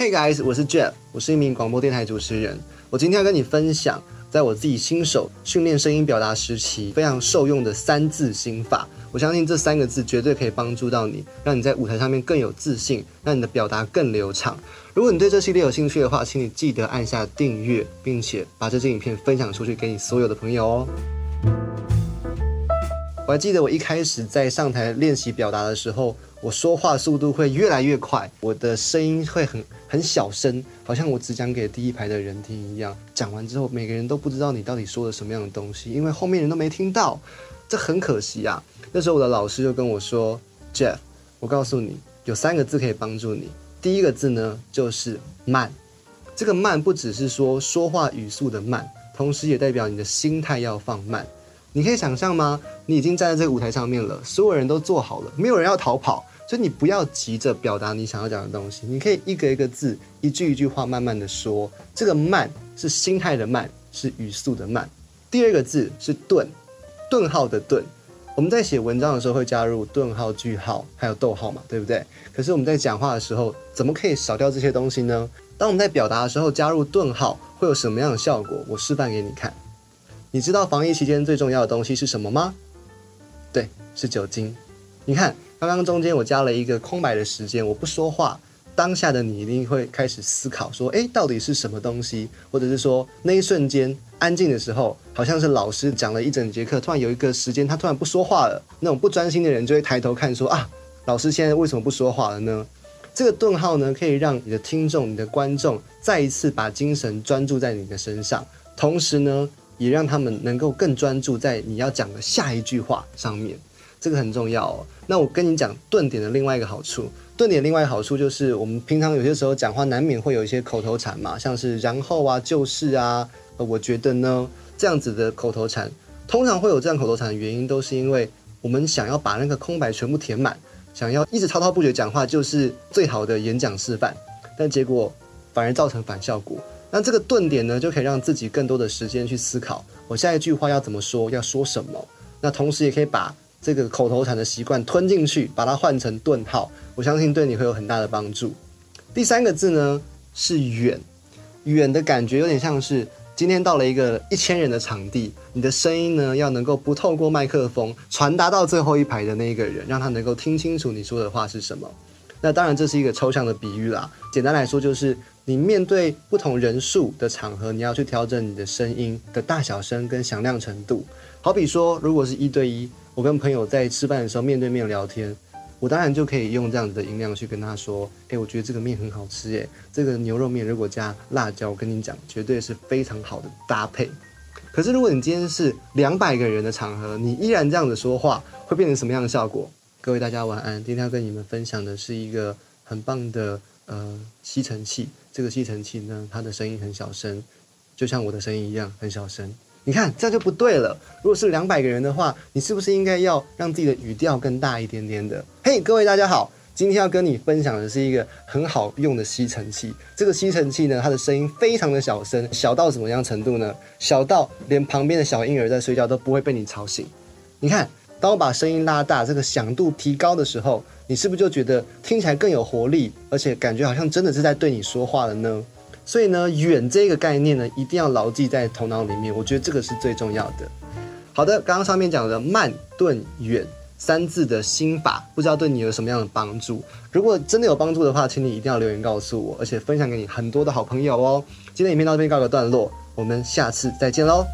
Hey guys，我是 Jeff，我是一名广播电台主持人。我今天要跟你分享，在我自己新手训练声音表达时期非常受用的三字心法。我相信这三个字绝对可以帮助到你，让你在舞台上面更有自信，让你的表达更流畅。如果你对这系列有兴趣的话，请你记得按下订阅，并且把这支影片分享出去给你所有的朋友哦。我还记得我一开始在上台练习表达的时候。我说话速度会越来越快，我的声音会很很小声，好像我只讲给第一排的人听一样。讲完之后，每个人都不知道你到底说了什么样的东西，因为后面人都没听到，这很可惜啊。那时候我的老师就跟我说：“Jeff，我告诉你，有三个字可以帮助你。第一个字呢，就是慢。这个慢不只是说说话语速的慢，同时也代表你的心态要放慢。你可以想象吗？你已经站在这个舞台上面了，所有人都坐好了，没有人要逃跑。”所以你不要急着表达你想要讲的东西，你可以一个一个字、一句一句话慢慢的说。这个慢是心态的慢，是语速的慢。第二个字是顿，顿号的顿。我们在写文章的时候会加入顿号、句号，还有逗号嘛，对不对？可是我们在讲话的时候，怎么可以少掉这些东西呢？当我们在表达的时候加入顿号，会有什么样的效果？我示范给你看。你知道防疫期间最重要的东西是什么吗？对，是酒精。你看。刚刚中间我加了一个空白的时间，我不说话，当下的你一定会开始思考，说，哎，到底是什么东西？或者是说那一瞬间安静的时候，好像是老师讲了一整节课，突然有一个时间他突然不说话了，那种不专心的人就会抬头看，说啊，老师现在为什么不说话了呢？这个顿号呢，可以让你的听众、你的观众再一次把精神专注在你的身上，同时呢，也让他们能够更专注在你要讲的下一句话上面。这个很重要哦。那我跟你讲顿点的另外一个好处，顿点另外一个好处就是，我们平常有些时候讲话难免会有一些口头禅嘛，像是然后啊、就是啊、呃，我觉得呢这样子的口头禅，通常会有这样口头禅的原因，都是因为我们想要把那个空白全部填满，想要一直滔滔不绝讲话，就是最好的演讲示范，但结果反而造成反效果。那这个顿点呢，就可以让自己更多的时间去思考，我下一句话要怎么说，要说什么。那同时也可以把。这个口头禅的习惯吞进去，把它换成顿号，我相信对你会有很大的帮助。第三个字呢是远，远的感觉有点像是今天到了一个一千人的场地，你的声音呢要能够不透过麦克风传达到最后一排的那一个人，让他能够听清楚你说的话是什么。那当然这是一个抽象的比喻啦，简单来说就是你面对不同人数的场合，你要去调整你的声音的大小声跟响亮程度。好比说，如果是一对一。我跟朋友在吃饭的时候面对面聊天，我当然就可以用这样子的音量去跟他说：“哎，我觉得这个面很好吃，哎，这个牛肉面如果加辣椒，我跟你讲，绝对是非常好的搭配。”可是如果你今天是两百个人的场合，你依然这样子说话，会变成什么样的效果？各位大家晚安，今天要跟你们分享的是一个很棒的呃吸尘器。这个吸尘器呢，它的声音很小声，就像我的声音一样很小声。你看，这样就不对了。如果是两百个人的话，你是不是应该要让自己的语调更大一点点的？嘿，各位大家好，今天要跟你分享的是一个很好用的吸尘器。这个吸尘器呢，它的声音非常的小声，小到什么样程度呢？小到连旁边的小婴儿在睡觉都不会被你吵醒。你看，当我把声音拉大，这个响度提高的时候，你是不是就觉得听起来更有活力，而且感觉好像真的是在对你说话了呢？所以呢，远这个概念呢，一定要牢记在头脑里面。我觉得这个是最重要的。好的，刚刚上面讲的慢、顿、远三字的心法，不知道对你有什么样的帮助？如果真的有帮助的话，请你一定要留言告诉我，而且分享给你很多的好朋友哦。今天影片到这边告个段落，我们下次再见喽。